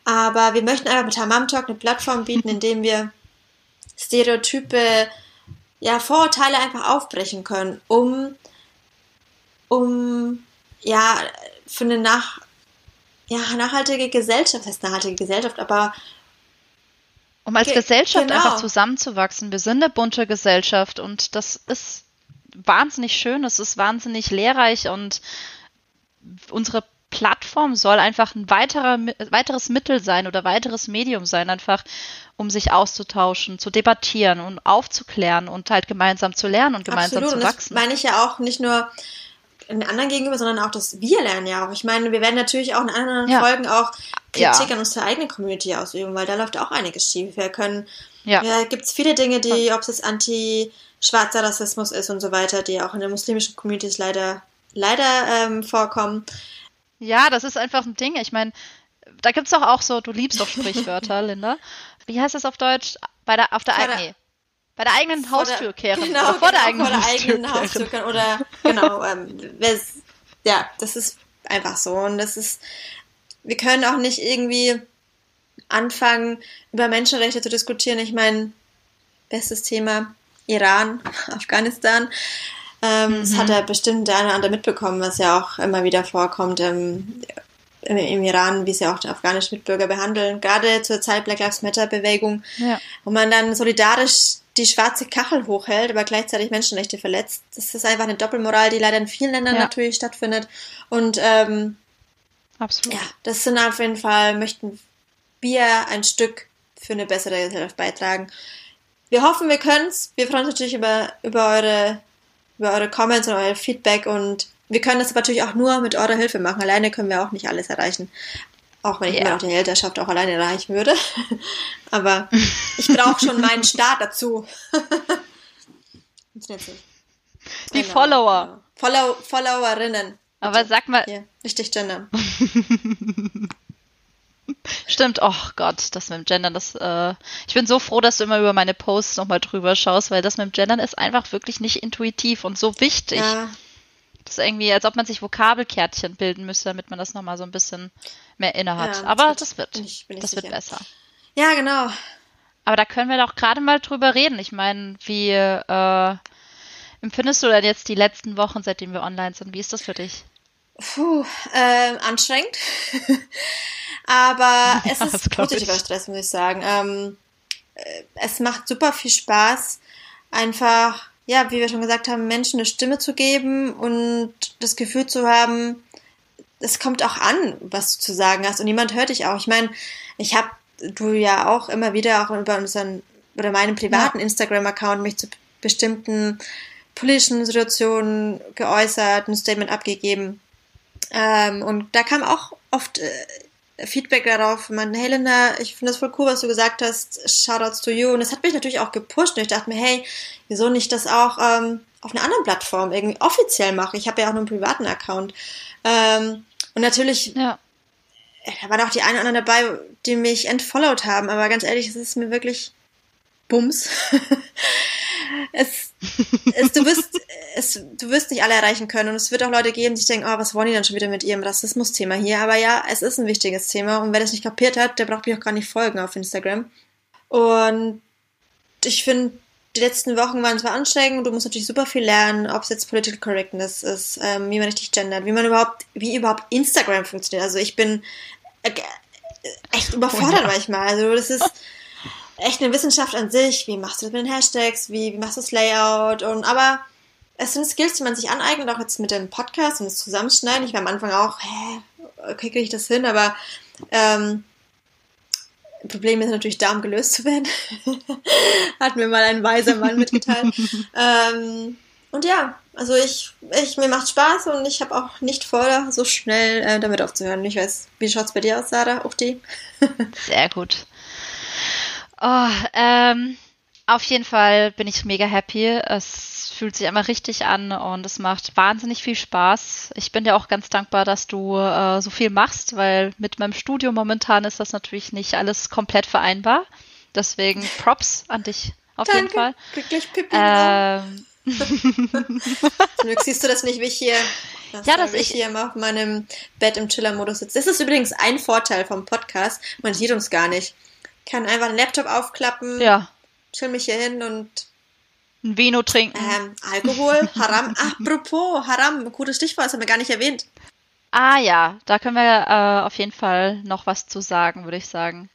Speaker 1: aber wir möchten einfach mit Hamam Talk eine Plattform bieten, in dem wir Stereotype, ja, Vorurteile einfach aufbrechen können, um, um, ja, für eine nach, ja, nachhaltige Gesellschaft, das heißt nachhaltige Gesellschaft, aber
Speaker 4: Um als
Speaker 1: Ge-
Speaker 4: Gesellschaft
Speaker 1: genau.
Speaker 4: einfach zusammenzuwachsen. Wir sind eine bunte Gesellschaft und das ist wahnsinnig schön, es ist wahnsinnig lehrreich und unsere Plattform soll einfach ein weiterer, weiteres Mittel sein oder weiteres Medium sein, einfach um sich auszutauschen, zu debattieren und aufzuklären und halt gemeinsam zu lernen und gemeinsam
Speaker 1: Absolut.
Speaker 4: zu
Speaker 1: Und das
Speaker 4: wachsen.
Speaker 1: meine ich ja auch nicht nur den anderen gegenüber, sondern auch, dass wir lernen ja auch. Ich meine, wir werden natürlich auch in anderen
Speaker 4: Ja.
Speaker 1: Folgen auch Kritik
Speaker 4: Ja.
Speaker 1: an unsere eigene Community ausüben, weil da läuft auch einiges schief. Wir können,
Speaker 4: Ja.
Speaker 1: ja, gibt es viele Dinge, die, ob es jetzt anti-schwarzer Rassismus ist und so weiter, die auch in der muslimischen Community leider, leider ähm, vorkommen.
Speaker 4: Ja, das ist einfach ein Ding. Ich meine, da gibt's doch auch so, du liebst doch Sprichwörter, <laughs> Linda. Wie heißt das auf Deutsch? Bei der, auf der,
Speaker 1: der-
Speaker 4: nee. Bei der eigenen
Speaker 1: Vor der-
Speaker 4: Haustür kehren.
Speaker 1: Genau,
Speaker 4: oder vor der
Speaker 1: genau,
Speaker 4: eigenen
Speaker 1: vor der
Speaker 4: Haustür
Speaker 1: eigenen
Speaker 4: kehren.
Speaker 1: Haustür kehren. Oder, genau, ähm, ja, das ist einfach so. Und das ist, wir können auch nicht irgendwie anfangen, über Menschenrechte zu diskutieren. Ich meine, bestes Thema, Iran, <laughs> Afghanistan. Ähm, Das hat ja bestimmt der eine oder andere mitbekommen, was ja auch immer wieder vorkommt ähm, im, im Iran, wie sie auch die afghanischen Mitbürger behandeln. Gerade zur Zeit Black Lives Matter Bewegung,
Speaker 4: Ja.
Speaker 1: wo man dann solidarisch die schwarze Kachel hochhält, aber gleichzeitig Menschenrechte verletzt. Das ist einfach eine Doppelmoral, die leider in vielen Ländern
Speaker 4: Ja.
Speaker 1: natürlich stattfindet. Und ähm,
Speaker 4: Absolut.
Speaker 1: Ja, das sind auf jeden Fall, möchten wir ein Stück für eine bessere Gesellschaft beitragen. Wir hoffen, wir können's. Wir freuen uns natürlich über, über eure, über eure Comments und euer Feedback und wir können das natürlich auch nur mit eurer Hilfe machen. Alleine können wir auch nicht alles erreichen. Auch wenn ich
Speaker 4: Ja.
Speaker 1: immer noch die Elternschaft auch alleine erreichen würde. <laughs> Aber ich brauche schon meinen Start dazu. <laughs>
Speaker 4: Die
Speaker 1: Genau,
Speaker 4: Follower.
Speaker 1: Follow Followerinnen.
Speaker 4: Aber sag mal,
Speaker 1: Hier, richtig gendern. <laughs>
Speaker 4: stimmt, oh Gott, das mit dem Gendern, das, äh, ich bin so froh, dass du immer über meine Posts nochmal drüber schaust, weil das mit dem Gendern ist einfach wirklich nicht intuitiv und so wichtig.
Speaker 1: Ja,
Speaker 4: Das ist irgendwie, als ob man sich Vokabelkärtchen bilden müsste, damit man das nochmal so ein bisschen mehr inne hat.
Speaker 1: Ja,
Speaker 4: Aber
Speaker 1: das
Speaker 4: das
Speaker 1: wird-
Speaker 4: wird,
Speaker 1: ich- bin ich
Speaker 4: das wird besser.
Speaker 1: ja genau.
Speaker 4: Aber da können wir doch gerade mal drüber reden. Ich meine, wie äh, empfindest du denn jetzt die letzten Wochen, seitdem wir online sind? Wie ist das für dich?
Speaker 1: Puh, ähm, anstrengend. <laughs> Aber es
Speaker 4: Ja,
Speaker 1: ist positiver
Speaker 4: ich.
Speaker 1: Stress, muss ich sagen. Ähm, äh, es macht super viel Spaß, einfach, ja, wie wir schon gesagt haben, Menschen eine Stimme zu geben und das Gefühl zu haben, es kommt auch an, was du zu sagen hast und jemand hört dich auch. Ich meine, ich habe du ja auch immer wieder auch über unseren oder meinen privaten Instagram-Account mich zu bestimmten politischen Situationen geäußert, ein Statement abgegeben. Ähm, und da kam auch oft äh, Feedback darauf, man, hey Linda, ich finde das voll cool, was du gesagt hast, Shoutouts to you. Und das hat mich natürlich auch gepusht und ich dachte mir, hey, wieso nicht das auch ähm, auf einer anderen Plattform irgendwie offiziell machen? Ich habe ja auch nur einen privaten Account. Ähm, und natürlich
Speaker 4: Ja.
Speaker 1: da waren auch die einen oder anderen dabei, die mich entfollowed haben, aber ganz ehrlich, es ist mir wirklich Bums. <laughs> es, es, du wirst, es, du wirst nicht alle erreichen können und es wird auch Leute geben, die denken, oh, was wollen die dann schon wieder mit ihrem Rassismus-Thema hier? Aber ja, es ist ein wichtiges Thema und wer das nicht kapiert hat, der braucht mich auch gar nicht folgen auf Instagram. Und ich finde, die letzten Wochen waren zwar anstrengend und du musst natürlich super viel lernen, ob es jetzt Political Correctnness ist, ähm, wie man richtig gendert, wie man überhaupt, wie überhaupt Instagram funktioniert. Also ich bin äh, echt überfordert manchmal. Also das ist echt eine Wissenschaft an sich. Wie machst du das mit den Hashtags? Wie, wie machst du das Layout? Und aber es sind Skills, die man sich aneignet, auch jetzt mit dem Podcast und das Zusammenschneiden. Ich war am Anfang auch, hä, okay, kriege ich das hin, aber ähm, Problem ist natürlich da, um gelöst zu werden. <laughs> Hat mir mal ein weiser Mann mitgeteilt. <laughs> ähm, und ja, also ich, ich, mir macht Spaß und ich habe auch nicht vor, so schnell äh, damit aufzuhören. Ich weiß, wie schaut's bei dir aus, Sarah? Uchti?
Speaker 4: Sehr gut. Oh, ähm, auf jeden Fall bin ich mega happy. Es fühlt sich einmal richtig an und es macht wahnsinnig viel Spaß. Ich bin dir auch ganz dankbar, dass du äh, so viel machst, weil mit meinem Studium momentan ist das natürlich nicht alles komplett vereinbar. Deswegen <laughs> Props an dich auf jeden Fall.
Speaker 1: Glücklich Pippi.
Speaker 4: Ähm,
Speaker 1: Zum Glück siehst du das nicht, wie ich hier, das
Speaker 4: Ja, dass ich-
Speaker 1: hier immer auf meinem Bett im Chiller-Modus sitze. Das ist übrigens ein Vorteil vom Podcast. Man sieht uns gar nicht. Ich kann einfach einen Laptop aufklappen,
Speaker 4: ja,
Speaker 1: chill mich hier hin und
Speaker 4: ein Vino trinken.
Speaker 1: ähm, Alkohol, <laughs> Haram. Apropos, Haram, gutes Stichwort, das haben wir gar nicht erwähnt.
Speaker 4: Ah ja, da können wir äh, auf jeden Fall noch was zu sagen, würde ich sagen.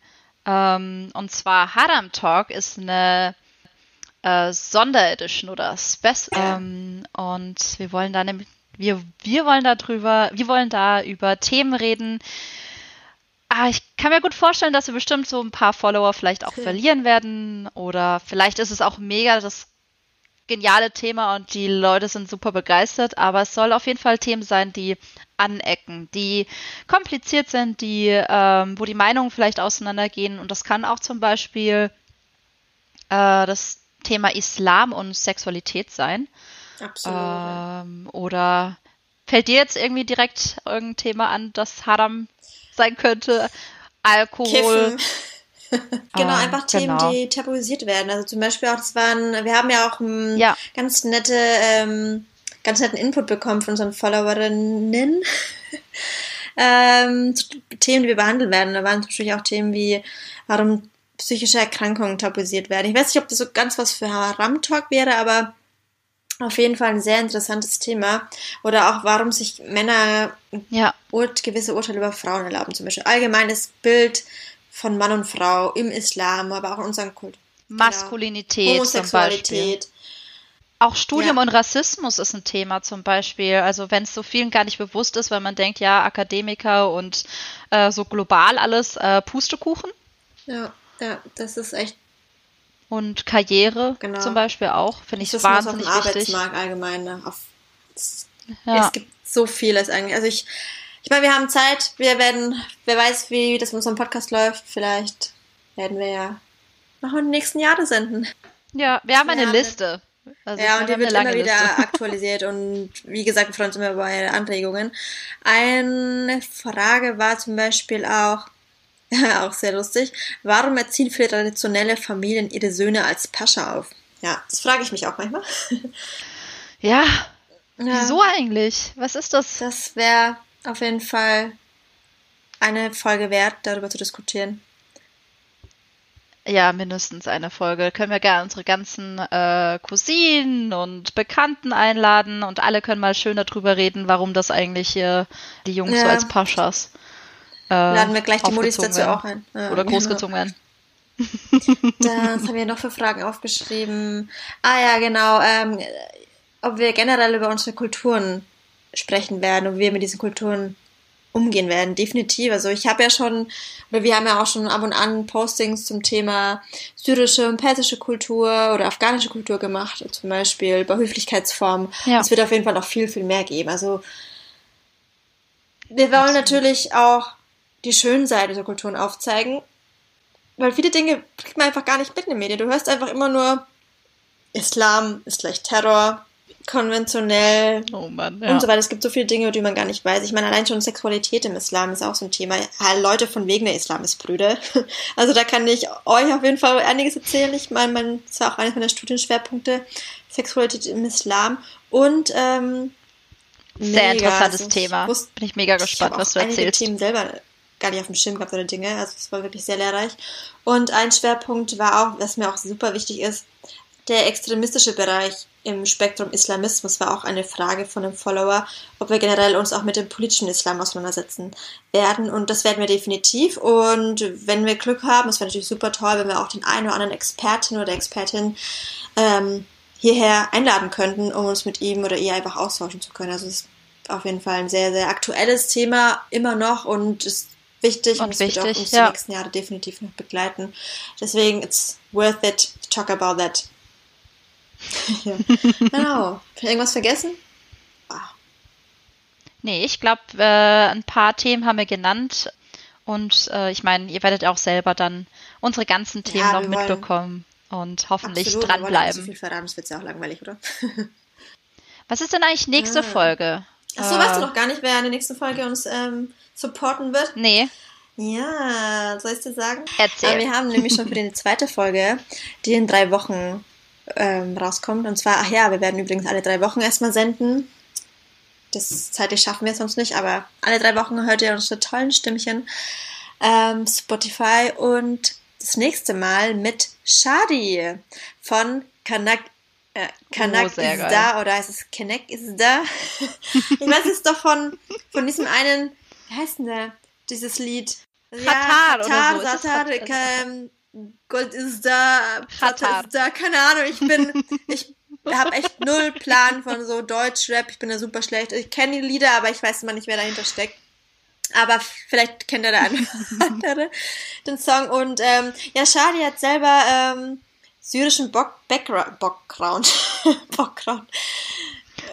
Speaker 4: Ähm, und zwar Haram Talk ist eine äh, Sonderedition oder Spec ähm, und wir wollen da nämlich wir, wir wollen da drüber, wir wollen da über Themen reden. Ah, ich kann mir gut vorstellen, dass wir bestimmt so ein paar Follower vielleicht auch verlieren werden oder vielleicht ist es auch mega das geniale Thema und die Leute sind super begeistert, aber es soll auf jeden Fall Themen sein, die anecken, die kompliziert sind, die, ähm, wo die Meinungen vielleicht auseinandergehen und das kann auch zum Beispiel äh, das Thema Islam und Sexualität sein.
Speaker 1: Absolut.
Speaker 4: Ähm, oder fällt dir jetzt irgendwie direkt irgendein Thema an, das Haram sein könnte? Alkohol.
Speaker 1: Kiffen. <laughs> genau,
Speaker 4: Ah,
Speaker 1: einfach Themen,
Speaker 4: genau.
Speaker 1: die tabuisiert werden. Also zum Beispiel auch, das waren, wir haben ja auch ähm,
Speaker 4: Ja.
Speaker 1: ganz nette, ähm, ganz netten Input bekommen von unseren Followerinnen. <laughs> ähm, zu Themen, die wir behandeln werden. Da waren zum Beispiel auch Themen wie, warum psychische Erkrankungen tabuisiert werden. Ich weiß nicht, ob das so ganz was für Haram-Talk wäre, aber auf jeden Fall ein sehr interessantes Thema. Oder auch, warum sich Männer
Speaker 4: Ja,
Speaker 1: gewisse Urteile über Frauen erlauben. Zum Beispiel allgemeines Bild von Mann und Frau im Islam, aber auch in unserem Kult.
Speaker 4: Maskulinität zum Beispiel.
Speaker 1: Homosexualität.
Speaker 4: Auch Studium
Speaker 1: Ja.
Speaker 4: und Rassismus ist ein Thema zum Beispiel. Also wenn es so vielen gar nicht bewusst ist, weil man denkt, ja, Akademiker und äh, so global alles äh, Pustekuchen
Speaker 1: Ja, ja, das ist echt
Speaker 4: und Karriere
Speaker 1: Genau.
Speaker 4: zum Beispiel auch, finde ich
Speaker 1: auf
Speaker 4: wahnsinnig
Speaker 1: dem
Speaker 4: wichtig.
Speaker 1: Arbeitsmarkt allgemein. Ne? Auf, es,
Speaker 4: Ja.
Speaker 1: es gibt so vieles eigentlich. Also ich, ich meine, wir haben Zeit. Wir werden, wer weiß, wie das mit unserem Podcast läuft. Vielleicht werden wir ja noch in den nächsten Jahren senden.
Speaker 4: ja, wir haben
Speaker 1: Wir
Speaker 4: eine
Speaker 1: haben
Speaker 4: Liste. Also
Speaker 1: ja, und die wird immer wieder
Speaker 4: Liste. <laughs>
Speaker 1: aktualisiert und wie gesagt, wir freuen uns immer über Anregungen. Eine Frage war zum Beispiel auch, <laughs> auch sehr lustig, warum erziehen viele traditionelle Familien ihre Söhne als Pascha auf? Ja, das frage ich mich auch manchmal. <laughs>
Speaker 4: Ja,
Speaker 1: Ja.
Speaker 4: wieso eigentlich? Was ist das?
Speaker 1: Das wäre auf jeden Fall eine Folge wert, darüber zu diskutieren.
Speaker 4: Ja, mindestens eine Folge. Können wir gerne unsere ganzen äh, Cousinen und Bekannten einladen und alle können mal schön darüber reden, warum das eigentlich hier die Jungs so
Speaker 1: Ja.
Speaker 4: als Paschas äh,
Speaker 1: Laden wir gleich die
Speaker 4: aufgezogen
Speaker 1: dazu
Speaker 4: werden.
Speaker 1: auch ein. Ja,
Speaker 4: Oder
Speaker 1: genau.
Speaker 4: großgezogen werden. <laughs>
Speaker 1: Das haben wir noch für Fragen aufgeschrieben. Ah ja, genau. Ähm, ob wir generell über unsere Kulturen sprechen werden und wie wir mit diesen Kulturen umgehen werden. Definitiv. Also ich habe ja schon, oder wir haben ja auch schon ab und an Postings zum Thema syrische und persische Kultur oder afghanische Kultur gemacht, zum Beispiel bei Höflichkeitsformen.
Speaker 4: Ja.
Speaker 1: Es wird auf jeden Fall noch viel, viel mehr geben. Also wir wollen natürlich auch die schönen Seiten der Kulturen aufzeigen, weil viele Dinge kriegt man einfach gar nicht mit in den Medien. Du hörst einfach immer nur, Islam ist gleich Terror, konventionell
Speaker 4: Oh Mann,
Speaker 1: und
Speaker 4: ja.
Speaker 1: so weiter. Es gibt so viele Dinge, die man gar nicht weiß. Ich meine, allein schon Sexualität im Islam ist auch so ein Thema. Ja, Leute von wegen der Islam ist Brüder. <laughs> Also da kann ich euch auf jeden Fall einiges erzählen. Ich meine, mein, das war auch einer meiner Studienschwerpunkte, Sexualität im Islam. Und ähm,
Speaker 4: Sehr
Speaker 1: mega,
Speaker 4: interessantes
Speaker 1: also ich
Speaker 4: Thema.
Speaker 1: wusste-
Speaker 4: Bin ich mega
Speaker 1: ich
Speaker 4: gespannt,
Speaker 1: habe
Speaker 4: was du erzählst.
Speaker 1: Themen selber gar nicht auf dem Schirm gehabt oder Dinge. Also es war wirklich sehr lehrreich. Und ein Schwerpunkt war auch, was mir auch super wichtig ist, der extremistische Bereich im Spektrum Islamismus war auch eine Frage von einem Follower, ob wir generell uns auch mit dem politischen Islam auseinandersetzen werden. Und das werden wir definitiv. Und wenn wir Glück haben, es wäre natürlich super toll, wenn wir auch den einen oder anderen Expertin oder Expertin ähm, hierher einladen könnten, um uns mit ihm oder ihr einfach austauschen zu können. Also es ist auf jeden Fall ein sehr, sehr aktuelles Thema immer noch und ist wichtig und,
Speaker 4: Und
Speaker 1: es wird auch
Speaker 4: wichtig,
Speaker 1: uns
Speaker 4: ja.
Speaker 1: die nächsten Jahre definitiv noch begleiten. Deswegen, it's worth it to talk about that. <laughs> ja. Genau. Irgendwas vergessen?
Speaker 4: Nee, ich glaube, äh, ein paar Themen haben wir genannt. Und äh, ich meine, ihr werdet auch selber dann unsere ganzen Themen
Speaker 1: Ja,
Speaker 4: noch
Speaker 1: wir
Speaker 4: mitbekommen und hoffentlich
Speaker 1: Absolut, wir
Speaker 4: dranbleiben.
Speaker 1: So viel verraten, das wird ja auch langweilig, oder? <laughs>
Speaker 4: Was ist denn eigentlich nächste
Speaker 1: Ah.
Speaker 4: Folge?
Speaker 1: Achso,
Speaker 4: Äh,
Speaker 1: weißt du noch gar nicht, wer in der nächsten Folge uns ähm, supporten wird?
Speaker 4: Nee,
Speaker 1: Ja, soll ich dir sagen?
Speaker 4: Erzähl.
Speaker 1: Aber wir haben nämlich schon für die <laughs> zweite Folge, die in drei Wochen ähm, rauskommt. Und zwar, ach ja, wir werden übrigens alle drei Wochen erstmal senden. Das zeitlich schaffen wir sonst nicht, aber alle drei Wochen hört ihr unsere tollen Stimmchen. Ähm, Spotify und das nächste Mal mit Shadi von Kanak. Äh, Kanak
Speaker 4: Oh,
Speaker 1: ist
Speaker 4: geil.
Speaker 1: da oder heißt es Kanak ist da? <laughs> ich weiß es doch von, von diesem einen, wie heißt denn der? Dieses Lied.
Speaker 4: Katar oder
Speaker 1: Katar,
Speaker 4: so. Ist das
Speaker 1: Satar,
Speaker 4: Kat-
Speaker 1: ähm, Gold ist da. Vater ist da, keine Ahnung, ich bin, ich habe echt null Plan von so Deutschrap, ich bin da super schlecht. Ich kenne die Lieder, aber ich weiß immer nicht, wer dahinter steckt. Aber vielleicht kennt der eine oder <laughs> andere den Song. Und ähm, ja, Shadi hat selber ähm, syrischen Bock Background, <laughs> Background, Background.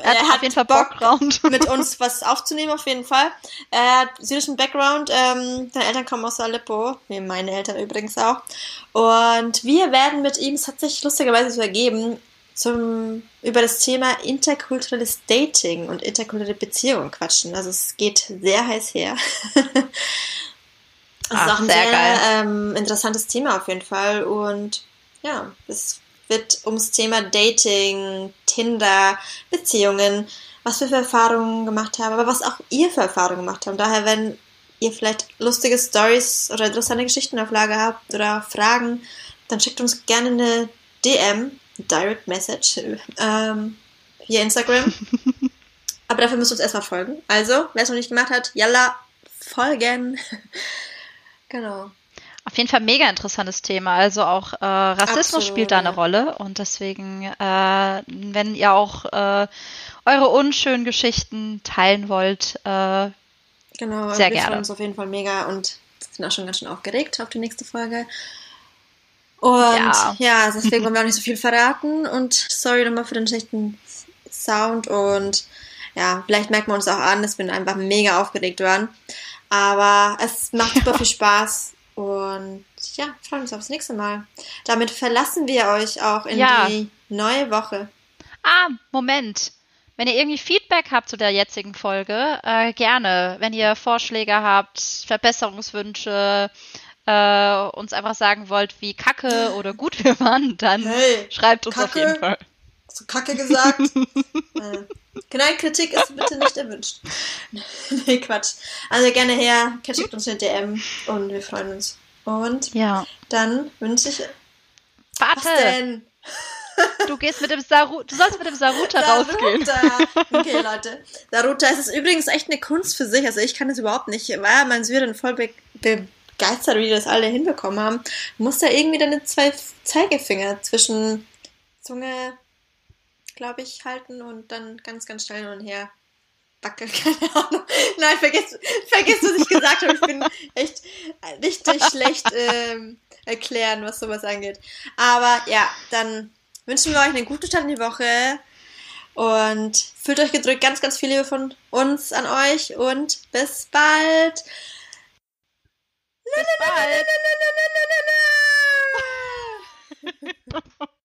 Speaker 4: Er hat auf jeden Fall Background. <laughs>
Speaker 1: mit <laughs> uns was aufzunehmen, auf jeden Fall. Er hat syrischen Background. Ähm, seine Eltern kommen aus Aleppo, wie meine Eltern übrigens auch. Und wir werden mit ihm, es hat sich lustigerweise so ergeben, zum, über das Thema interkulturelles Dating und interkulturelle Beziehungen quatschen. Also es geht sehr heiß her. <laughs> Ist
Speaker 4: Ach,
Speaker 1: auch ein
Speaker 4: sehr
Speaker 1: sehr,
Speaker 4: geil.
Speaker 1: ähm, interessantes Thema auf jeden Fall. Und ja, es wird ums Thema Dating, Tinder, Beziehungen, was wir für Erfahrungen gemacht haben, aber was auch ihr für Erfahrungen gemacht habt. Daher, wenn ihr vielleicht lustige Stories oder interessante Geschichten auf Lager habt oder Fragen, dann schickt uns gerne eine DM, Direct Message, ähm, via Instagram. <laughs> aber dafür müsst ihr uns erstmal folgen. Also, wer es noch nicht gemacht hat, yalla, folgen. <laughs> genau.
Speaker 4: Auf jeden Fall mega interessantes Thema. Also auch äh, Rassismus
Speaker 1: Absolut,
Speaker 4: spielt da eine. Rolle und deswegen, äh, wenn ihr auch äh, eure unschönen Geschichten teilen wollt, äh,
Speaker 1: Genau,
Speaker 4: Sehr
Speaker 1: wir
Speaker 4: gerne.
Speaker 1: freuen uns auf jeden Fall mega und sind auch schon ganz schön aufgeregt auf die nächste Folge. Und
Speaker 4: Ja.
Speaker 1: ja, deswegen wollen wir auch nicht so viel verraten und sorry nochmal für den schlechten Sound und ja, vielleicht merkt man uns auch an, dass wir einfach mega aufgeregt waren. Aber es macht super <laughs> viel Spaß und ja, freuen uns aufs nächste Mal. Damit verlassen wir euch auch in
Speaker 4: Ja.
Speaker 1: die neue Woche.
Speaker 4: Ah, Moment. Wenn ihr irgendwie Feedback habt zu der jetzigen Folge, äh, gerne. Wenn ihr Vorschläge habt, Verbesserungswünsche, äh, uns einfach sagen wollt, wie kacke <laughs> oder gut wir waren, dann
Speaker 1: Hey,
Speaker 4: schreibt uns auf
Speaker 1: Kacke?
Speaker 4: jeden Fall.
Speaker 1: so kacke gesagt. <laughs> äh, nein, Kritik ist bitte nicht erwünscht. <laughs> nee, Quatsch. Also gerne her, schickt uns eine DM und wir freuen uns. Und
Speaker 4: Ja.
Speaker 1: dann wünsche ich.
Speaker 4: Warte, du gehst mit dem Saru du sollst mit dem Saruta rausgehen.
Speaker 1: Daruta. <laughs> Okay, Leute. Daruta, es ist übrigens echt eine Kunst für sich. Also ich kann das überhaupt nicht. War ja mein Syren voll be begeistert, wie die das alle hinbekommen haben. Du musst da irgendwie deine zwei Zeigefinger zwischen Zunge, glaube ich, halten und dann ganz, ganz schnell hin und her wackeln. Keine Ahnung. Nein, vergiss, vergiss was ich gesagt habe. Ich bin echt richtig schlecht ähm, erklären, was sowas angeht. Aber ja, dann wünschen wir euch eine gute Start in die Woche und fühlt euch gedrückt. Ganz, ganz viel Liebe von uns an euch und bis bald. Bis bald.